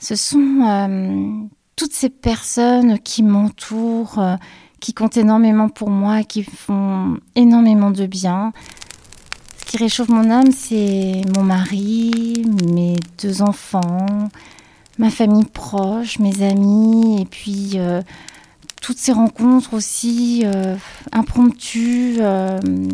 Ce sont euh, toutes ces personnes qui m'entourent, euh, qui comptent énormément pour moi, qui font énormément de bien. Ce qui réchauffe mon âme, c'est mon mari, mes deux enfants, ma famille proche, mes amis, et puis euh, toutes ces rencontres aussi impromptues,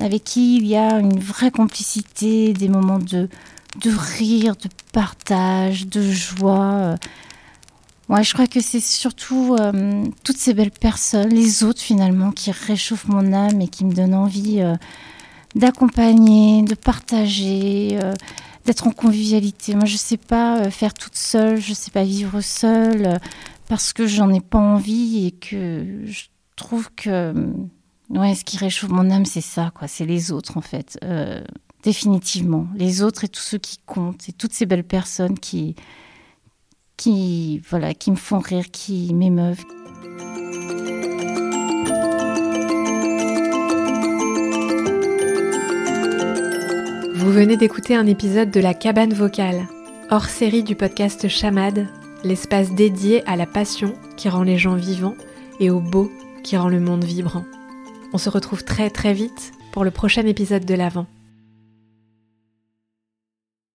avec qui il y a une vraie complicité, des moments de, de rire, de partage, de joie. Ouais, je crois que c'est surtout toutes ces belles personnes, les autres finalement, qui réchauffent mon âme et qui me donnent envie d'accompagner, de partager, d'être en convivialité. Moi, je ne sais pas faire toute seule, je ne sais pas vivre seule parce que j'en ai pas envie et que je trouve que ouais, ce qui réchauffe mon âme, c'est ça, quoi. C'est les autres, en fait. Définitivement. Les autres et tous ceux qui comptent et toutes ces belles personnes qui, qui, voilà, qui me font rire, qui m'émeuvent. Vous venez d'écouter un épisode de La Cabane Vocale, hors série du podcast Chamade, l'espace dédié à la passion qui rend les gens vivants et au beau qui rend le monde vibrant. On se retrouve très très vite pour le prochain épisode de l'Avent.